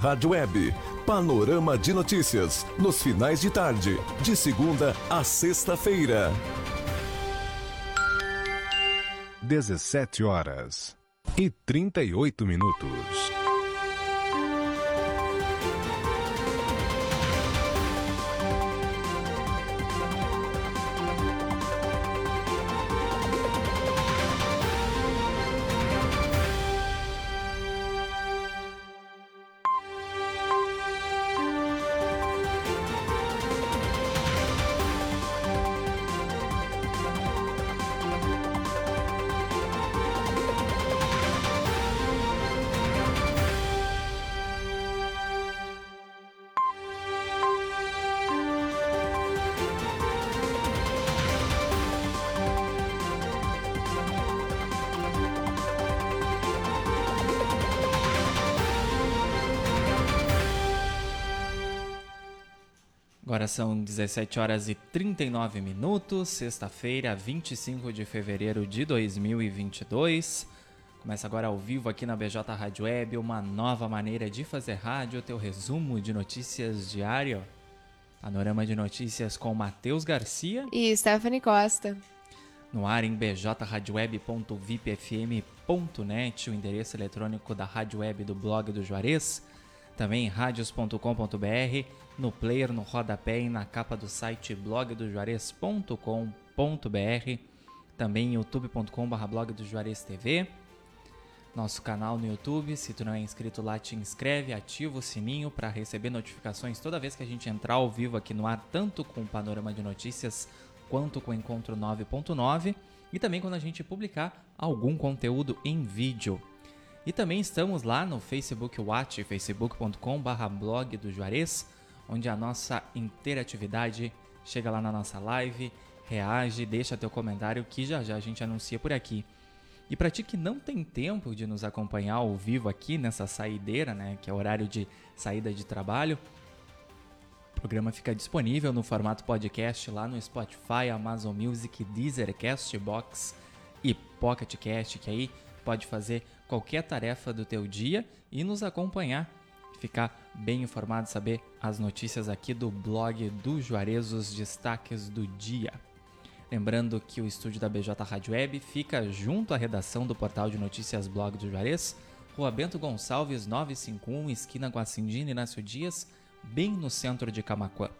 Rádio Web. Panorama de notícias. Nos finais de tarde. De segunda a sexta-feira. 17 horas e 38 minutos. Agora são 17 horas e 39 minutos, sexta-feira, 25 de fevereiro de 2022. Começa agora ao vivo aqui na BJ Rádio Web, uma nova maneira de fazer rádio, teu resumo de notícias diário. Panorama de notícias com Matheus Garcia e Stephanie Costa. No ar em bjradioweb.vipfm.net, o endereço eletrônico da Rádio Web do blog do Juarez também em radios.com.br, no player, no rodapé e na capa do site blogdojuarez.com.br, também youtube.com.br blog do Juarez TV, nosso canal no YouTube, se tu não é inscrito lá, te inscreve, ativa o sininho para receber notificações toda vez que a gente entrar ao vivo aqui no ar, tanto com o Panorama de Notícias quanto com o Encontro 9.9 e também quando a gente publicar algum conteúdo em vídeo. E também estamos lá no Facebook Watch, facebook.com.br blog do Juarez, onde a nossa interatividade chega lá na nossa live, reage, deixa teu comentário que já já a gente anuncia por aqui. E para ti que não tem tempo de nos acompanhar ao vivo aqui nessa saideira, né, que é horário de saída de trabalho, o programa fica disponível no formato podcast lá no Spotify, Amazon Music, Deezer, Castbox e Pocket Cast, que aí pode fazer qualquer tarefa do teu dia e nos acompanhar, ficar bem informado, saber as notícias aqui do blog do Juarez, os destaques do dia. Lembrando que o estúdio da BJ Rádio Web fica junto à redação do portal de notícias Blog do Juarez, Rua Bento Gonçalves 951, esquina Guacindina Inácio Dias, bem no centro de Camacuã.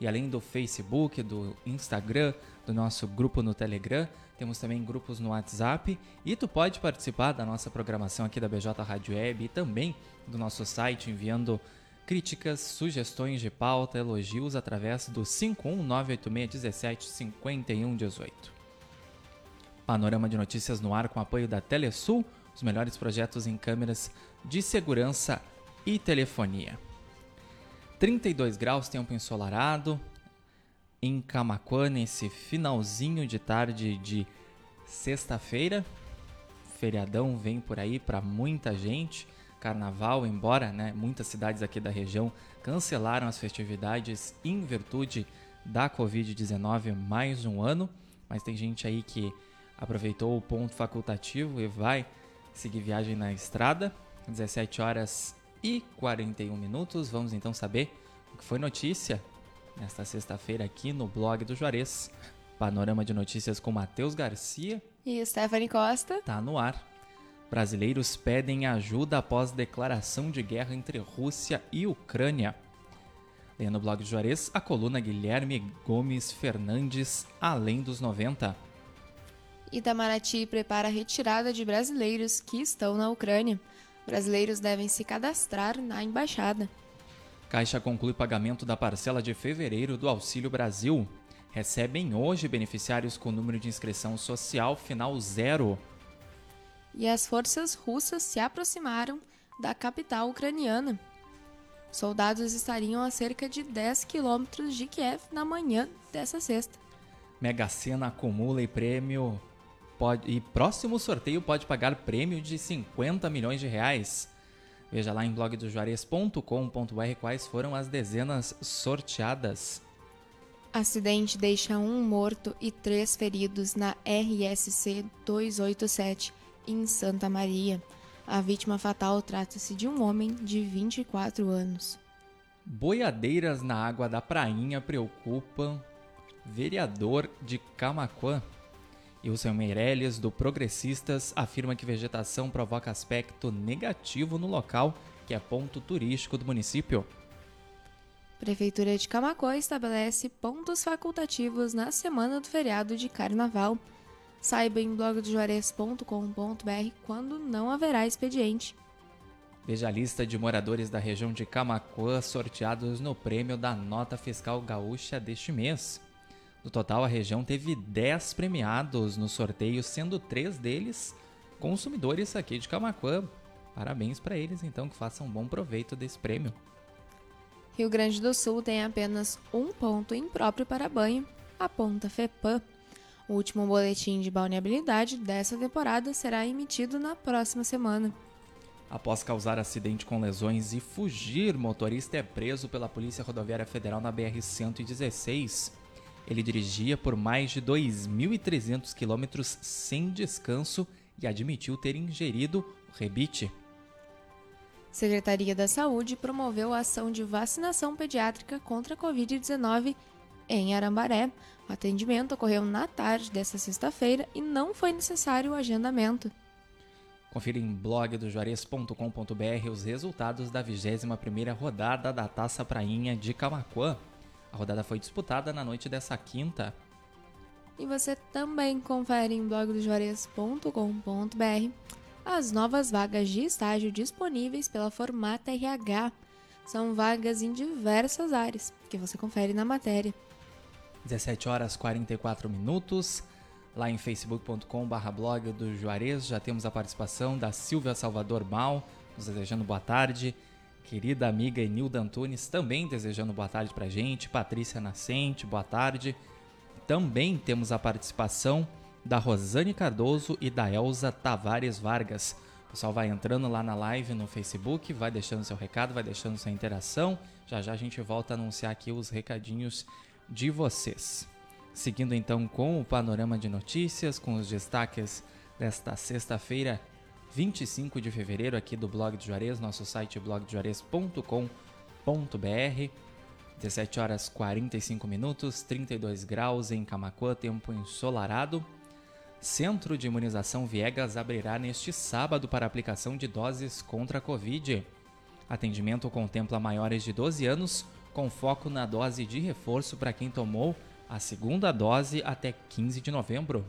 E além do Facebook, do Instagram, do nosso grupo no Telegram, temos também grupos no WhatsApp e tu pode participar da nossa programação aqui da BJ Rádio Web e também do nosso site enviando críticas, sugestões de pauta, elogios através do 51986175118. Panorama de notícias no ar com apoio da Telesul, os melhores projetos em câmeras de segurança e telefonia. 32 graus, tempo ensolarado, em Camacuã nesse finalzinho de tarde de sexta-feira. Feriadão vem por aí para muita gente. Carnaval, embora né, muitas cidades aqui da região cancelaram as festividades em virtude da Covid-19 mais um ano, mas tem gente aí que aproveitou o ponto facultativo e vai seguir viagem na estrada. 17 horas e 41 minutos. Vamos então saber o que foi notícia nesta sexta-feira aqui no blog do Juarez. Panorama de notícias com Matheus Garcia e Stephanie Costa. Tá no ar. Brasileiros pedem ajuda após declaração de guerra entre Rússia e Ucrânia. Leia no blog do Juarez a coluna Guilherme Gomes Fernandes, Além dos 90. Itamaraty prepara a retirada de brasileiros que estão na Ucrânia. Brasileiros devem se cadastrar na embaixada. Caixa conclui pagamento da parcela de fevereiro do Auxílio Brasil. Recebem hoje beneficiários com número de inscrição social final zero. E as forças russas se aproximaram da capital ucraniana. Soldados estariam a cerca de 10 quilômetros de Kiev na manhã dessa sexta. Mega Sena acumula e prêmio pode, e próximo sorteio pode pagar prêmio de 50 milhões de reais. Veja lá em blogdojuarez.com.br quais foram as dezenas sorteadas. Acidente deixa um morto e três feridos na RSC 287 em Santa Maria. A vítima fatal trata-se de um homem de 24 anos. Boiadeiras na água da prainha preocupam vereador de Camaquã. Wilson Meirelles, do Progressistas, afirma que vegetação provoca aspecto negativo no local, que é ponto turístico do município. Prefeitura de Camaquã estabelece pontos facultativos na semana do feriado de Carnaval. Saiba em blogdojuarez.com.br quando não haverá expediente. Veja a lista de moradores da região de Camacuã sorteados no prêmio da Nota Fiscal Gaúcha deste mês. No total, a região teve 10 premiados no sorteio, sendo três deles consumidores aqui de Camacuã. Parabéns para eles, então, que façam um bom proveito desse prêmio. Rio Grande do Sul tem apenas um ponto impróprio para banho, a Ponta FEPAM. O último boletim de balneabilidade dessa temporada será emitido na próxima semana. Após causar acidente com lesões e fugir, motorista é preso pela Polícia Rodoviária Federal na BR-116. Ele dirigia por mais de 2.300 quilômetros sem descanso e admitiu ter ingerido rebite. Secretaria da Saúde promoveu a ação de vacinação pediátrica contra a Covid-19 em Arambaré. O atendimento ocorreu na tarde desta sexta-feira e não foi necessário o agendamento. Confira em blogdojuarez.com.br os resultados da 21ª rodada da Taça Prainha de Camaquã. A rodada foi disputada na noite dessa quinta. E você também confere em blogdojuarez.com.br as novas vagas de estágio disponíveis pela Formata RH. São vagas em diversas áreas, que você confere na matéria. 17 horas 44 minutos. Lá em facebook.com.br blog do Juarez já temos a participação da Silvia Salvador Mal, nos desejando boa tarde. Querida amiga Enilda Antunes também desejando boa tarde pra gente. Patrícia Nascente, boa tarde. Também temos a participação da Rosane Cardoso e da Elza Tavares Vargas. O pessoal vai entrando lá na live no Facebook, vai deixando seu recado, vai deixando sua interação. Já já a gente volta a anunciar aqui os recadinhos de vocês. Seguindo então com o panorama de notícias, com os destaques desta sexta-feira, 25 de fevereiro, aqui do Blog de Juarez, nosso site blogdejuarez.com.br. 17 horas 45 minutos, 32 graus em Camacuã, tempo ensolarado. Centro de Imunização Viegas abrirá neste sábado para aplicação de doses contra a Covid. Atendimento contempla maiores de 12 anos com foco na dose de reforço para quem tomou a segunda dose até 15 de novembro.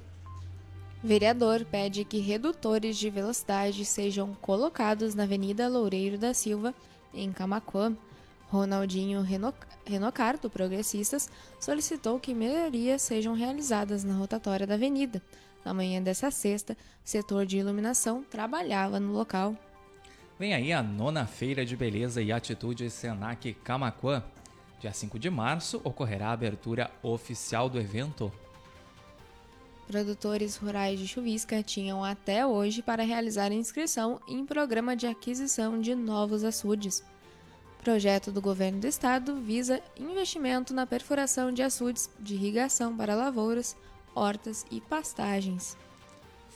Vereador pede que redutores de velocidade sejam colocados na Avenida Loureiro da Silva, em Camaquã. Ronaldinho Renocar, do Progressistas, solicitou que melhorias sejam realizadas na rotatória da avenida. Na manhã dessa sexta, o setor de iluminação trabalhava no local. Vem aí a nona Feira de Beleza e Atitude Senac Camaquã. Dia 5 de março ocorrerá a abertura oficial do evento. Produtores rurais de chuvisca tinham até hoje para realizar inscrição em programa de aquisição de novos açudes. Projeto do governo do estado visa investimento na perfuração de açudes de irrigação para lavouras, hortas e pastagens.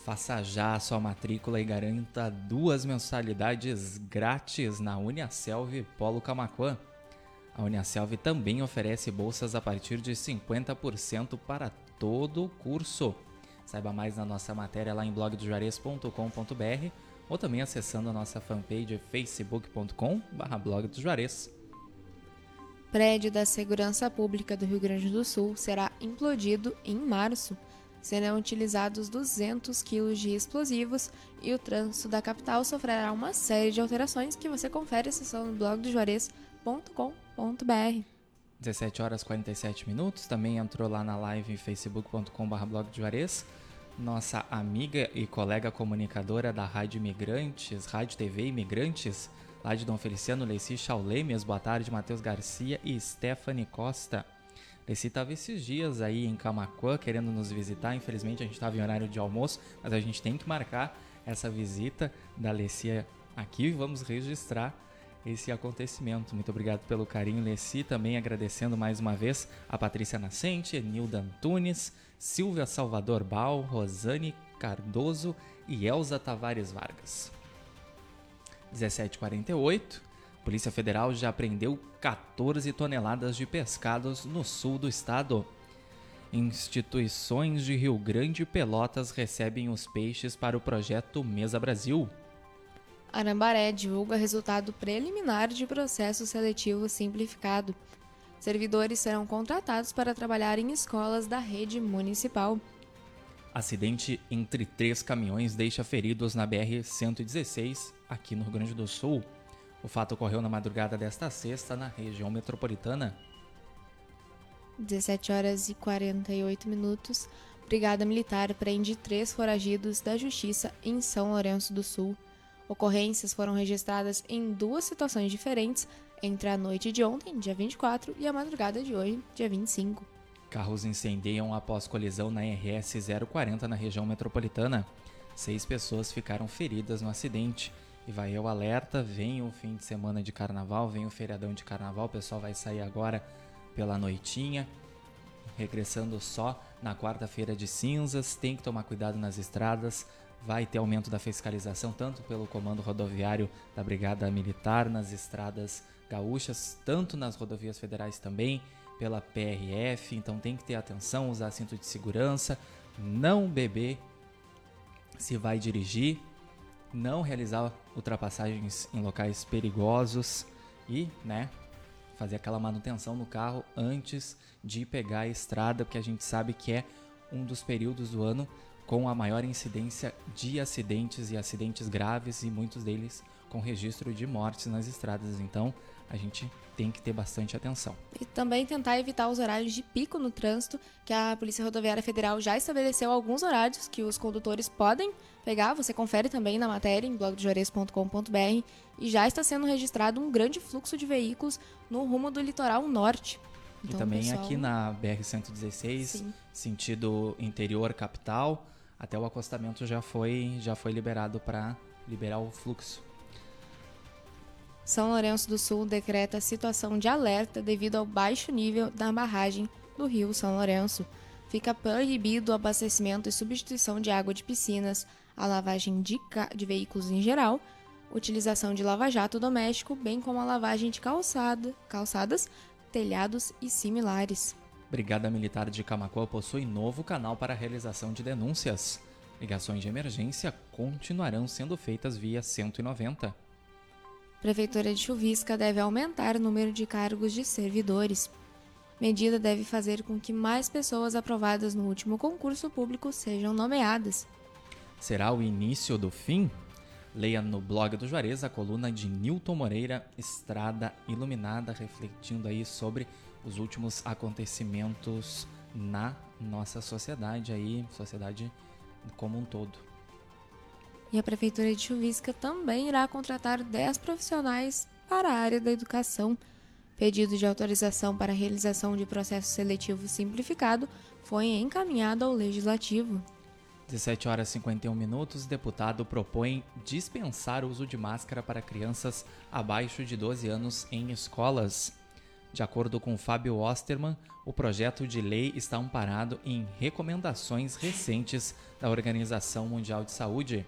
Faça já a sua matrícula e garanta duas mensalidades grátis na Uniaselv Polo Camaquã. A Uniaselv também oferece bolsas a partir de 50% para todo o curso. Saiba mais na nossa matéria lá em blogdojuarez.com.br ou também acessando a nossa fanpage facebook.com/blog do Juarez. Prédio da Segurança Pública do Rio Grande do Sul será implodido em março. Serão utilizados 200 quilos de explosivos e o trânsito da capital sofrerá uma série de alterações que você confere acessando blogdojuarez.com.br. 17 horas 47 minutos. Também entrou lá na live facebook.com.br blog de Juarez. Nossa amiga e colega comunicadora da Rádio Imigrantes, Rádio TV Imigrantes, lá de Dom Feliciano, Leci Chaulemes, boa tarde, Matheus Garcia e Stephanie Costa. Leci estava esses dias aí em Camacuã querendo nos visitar, infelizmente a gente estava em horário de almoço, mas a gente tem que marcar essa visita da Leci aqui, vamos registrar esse acontecimento. Muito obrigado pelo carinho, Leci. Também agradecendo mais uma vez a Patrícia Nascente, Nilda Antunes, Silvia Salvador Bal, Rosane Cardoso e Elza Tavares Vargas. 17h48, Polícia Federal já apreendeu 14 toneladas de pescados no sul do estado. Instituições de Rio Grande e Pelotas recebem os peixes para o projeto Mesa Brasil. Arambaré divulga resultado preliminar de processo seletivo simplificado. Servidores serão contratados para trabalhar em escolas da rede municipal. Acidente entre três caminhões deixa feridos na BR-116, aqui no Rio Grande do Sul. O fato ocorreu na madrugada desta sexta na região metropolitana. 17 horas e 48 minutos. Brigada Militar prende três foragidos da Justiça em São Lourenço do Sul. Ocorrências foram registradas em duas situações diferentes entre a noite de ontem, dia 24, e a madrugada de hoje, dia 25. Carros incendiam após colisão na RS 040 na região metropolitana. Seis pessoas ficaram feridas no acidente. E vai o alerta, vem o fim de semana de carnaval, vem o feriadão de carnaval, o pessoal vai sair agora pela noitinha, regressando só na quarta-feira de cinzas, tem que tomar cuidado nas estradas, vai ter aumento da fiscalização tanto pelo comando rodoviário da Brigada Militar nas estradas gaúchas, tanto nas rodovias federais também pela PRF, então tem que ter atenção, usar cinto de segurança, não beber se vai dirigir, não realizar ultrapassagens em locais perigosos e, né, fazer aquela manutenção no carro antes de pegar a estrada, porque a gente sabe que é um dos períodos do ano com a maior incidência de acidentes e acidentes graves e muitos deles com registro de mortes nas estradas. Então, a gente tem que ter bastante atenção. E também tentar evitar os horários de pico no trânsito, que a Polícia Rodoviária Federal já estabeleceu alguns horários que os condutores podem pegar. Você confere também na matéria em blogdojores.com.br e já está sendo registrado um grande fluxo de veículos no rumo do litoral norte. Então, e também pessoal... aqui na BR-116, sentido interior capital, até o acostamento já foi, já foi liberado para liberar o fluxo. São Lourenço do Sul decreta situação de alerta devido ao baixo nível da barragem do rio São Lourenço. Fica proibido o abastecimento e substituição de água de piscinas, a lavagem de, de veículos em geral, utilização de lava-jato doméstico, bem como a lavagem de calçada, calçadas, telhados e similares. Brigada Militar de Camacuã possui novo canal para realização de denúncias. Ligações de emergência continuarão sendo feitas via 190. Prefeitura de Chuvisca deve aumentar o número de cargos de servidores. Medida deve fazer com que mais pessoas aprovadas no último concurso público sejam nomeadas. Será o início do fim? Leia no blog do Juarez a coluna de Newton Moreira, Estrada Iluminada, refletindo aí sobre os últimos acontecimentos na nossa sociedade aí, sociedade como um todo. E a Prefeitura de Chuvisca também irá contratar 10 profissionais para a área da educação. Pedido de autorização para a realização de processo seletivo simplificado foi encaminhado ao Legislativo. 17 horas e 51 minutos, deputado propõe dispensar o uso de máscara para crianças abaixo de 12 anos em escolas. De acordo com Fábio Osterman, o projeto de lei está amparado em recomendações recentes da Organização Mundial de Saúde.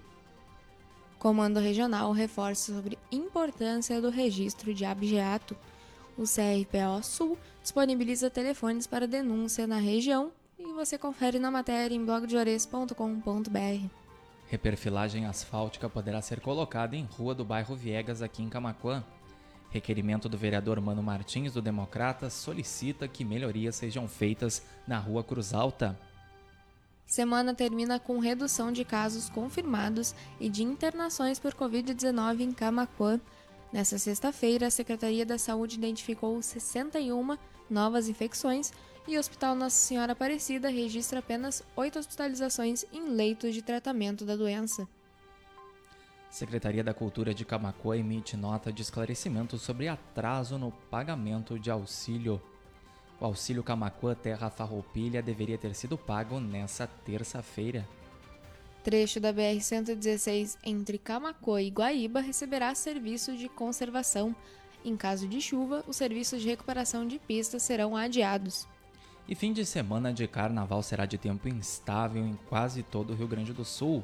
Comando Regional reforça sobre importância do registro de abjeato. O CRPO Sul disponibiliza telefones para denúncia na região e você confere na matéria em blogdeores.com.br. Reperfilagem asfáltica poderá ser colocada em rua do bairro Viegas, aqui em Camaquã. Requerimento do vereador Mano Martins, do Democrata, solicita que melhorias sejam feitas na rua Cruz Alta. Semana termina com redução de casos confirmados e de internações por Covid-19 em Camacuã. Nessa sexta-feira, a Secretaria da Saúde identificou 61 novas infecções e o Hospital Nossa Senhora Aparecida registra apenas oito hospitalizações em leitos de tratamento da doença. Secretaria da Cultura de Camacuã emite nota de esclarecimento sobre atraso no pagamento de auxílio o auxílio Camacuã Terra Farroupilha deveria ter sido pago nessa terça-feira. Trecho da BR-116 entre Camacuã e Guaíba receberá serviços de conservação. Em caso de chuva, os serviços de recuperação de pistas serão adiados. E fim de semana de carnaval será de tempo instável em quase todo o Rio Grande do Sul.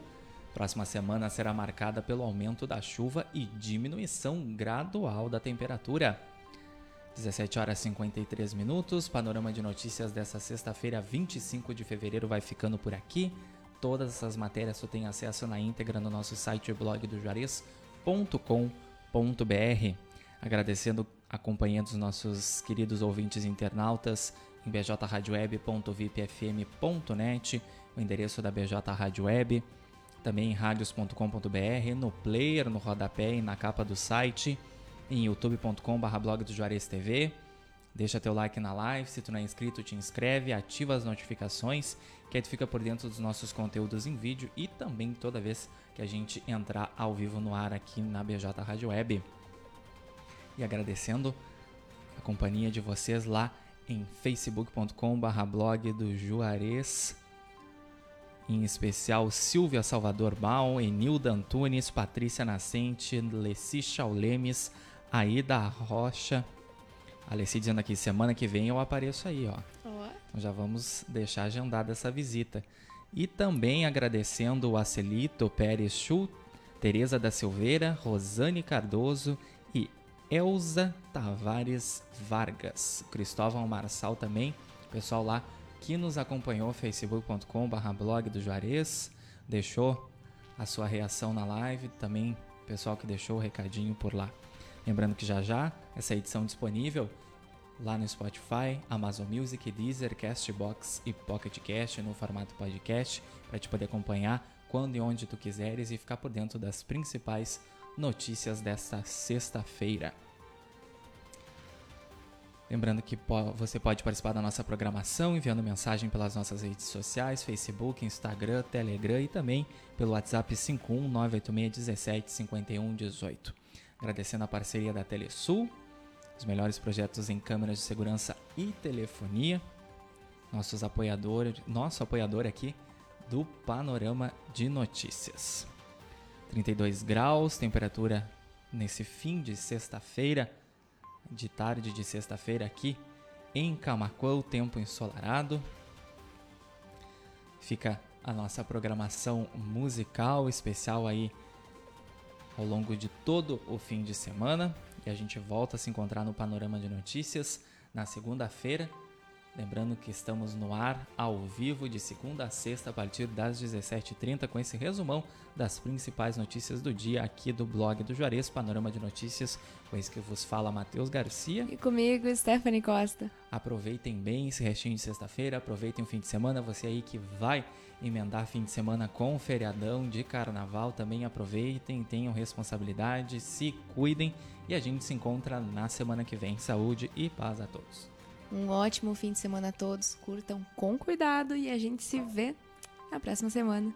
Próxima semana será marcada pelo aumento da chuva e diminuição gradual da temperatura. 17 horas e 53 minutos. Panorama de notícias dessa sexta-feira, 25 de fevereiro, vai ficando por aqui. Todas essas matérias você tem acesso na íntegra no nosso site blog do Juarez.com.br. Agradecendo a companhia dos nossos queridos ouvintes internautas em bjradioweb.vipfm.net, o endereço da BJ Rádio Web, também em radios.com.br, no player, no rodapé e na capa do site, em youtube.com.br blog do Juarez TV. Deixa teu like na live, se tu não é inscrito, te inscreve, ativa as notificações, que aí tu fica por dentro dos nossos conteúdos em vídeo e também toda vez que a gente entrar ao vivo no ar aqui na BJ Rádio Web. E agradecendo a companhia de vocês lá em facebook.com.br blog do Juarez. Em especial Silvia Salvador Baum, Enilda Antunes, Patrícia Nascente, Leci Chaulemes, Aida Rocha. A Leci dizendo aqui, semana que vem eu apareço aí, ó. Então já vamos deixar agendada essa visita. E também agradecendo o Acelito Pérez Schultz, Tereza da Silveira, Rosane Cardoso e Elza Tavares Vargas. Cristóvão Marçal também, pessoal lá que nos acompanhou, facebook.com.br blog do Juarez, deixou a sua reação na live, também pessoal que deixou o recadinho por lá. Lembrando que já já essa edição disponível lá no Spotify, Amazon Music, Deezer, Castbox e Pocket Cast no formato podcast para te poder acompanhar quando e onde tu quiseres e ficar por dentro das principais notícias desta sexta-feira. Lembrando que você pode participar da nossa programação enviando mensagem pelas nossas redes sociais, Facebook, Instagram, Telegram e também pelo WhatsApp 51986175118. Agradecendo a parceria da Telesul, os melhores projetos em câmeras de segurança e telefonia. Nossos apoiadores, nosso apoiador aqui do Panorama de Notícias. 32 graus, temperatura nesse fim de sexta-feira, de tarde de sexta-feira aqui em Camacuã, tempo ensolarado. Fica a nossa programação musical especial aí ao longo de todo o fim de semana e a gente volta a se encontrar no Panorama de Notícias na segunda-feira Lembrando que estamos no ar ao vivo de segunda a sexta a partir das 17h30 com esse resumão das principais notícias do dia aqui do blog do Juarez, Panorama de Notícias, com esse que vos fala Matheus Garcia. E comigo, Stephanie Costa. Aproveitem bem esse restinho de sexta-feira, aproveitem o fim de semana, você aí que vai emendar fim de semana com o feriadão de carnaval, também aproveitem, tenham responsabilidade, se cuidem e a gente se encontra na semana que vem. Saúde e paz a todos. Um ótimo fim de semana a todos. Curtam com cuidado e a gente se vê na próxima semana.